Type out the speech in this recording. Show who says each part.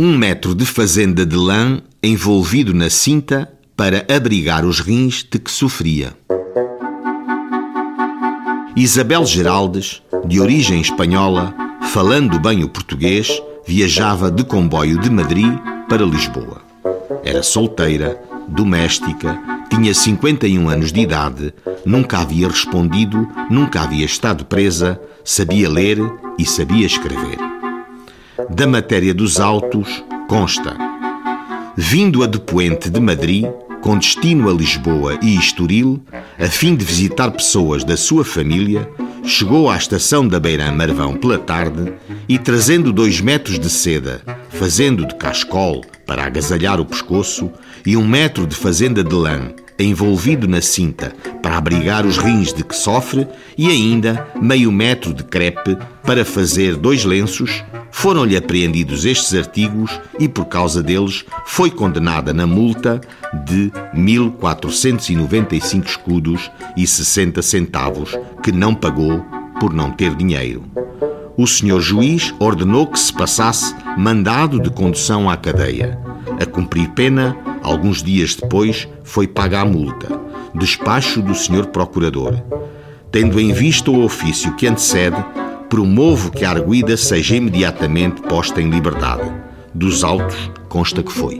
Speaker 1: Um metro de fazenda de lã envolvido na cinta para abrigar os rins de que sofria. Isabel Geraldes, de origem espanhola, falando bem o português, viajava de comboio de Madrid para Lisboa. Era solteira, doméstica, tinha 51 anos de idade, nunca havia respondido, nunca havia estado presa, sabia ler e sabia escrever. Da matéria dos autos, consta: Vindo a depoente de Madrid, com destino a Lisboa e Estoril, a fim de visitar pessoas da sua família, chegou à estação da Beirã Marvão pela tarde e, trazendo dois metros de seda, fazendo de cascol para agasalhar o pescoço, e um metro de fazenda de lã, envolvido na cinta para abrigar os rins de que sofre, e ainda meio metro de crepe para fazer dois lenços, foram-lhe apreendidos estes artigos e, por causa deles, foi condenada na multa de 1.495 escudos e 60 centavos, que não pagou por não ter dinheiro. O senhor juiz ordenou que se passasse mandado de condução à cadeia. A cumprir pena, alguns dias depois, foi paga a multa. Despacho do senhor procurador. Tendo em vista o ofício que antecede, promovo que a arguida seja imediatamente posta em liberdade. Dos autos consta que foi.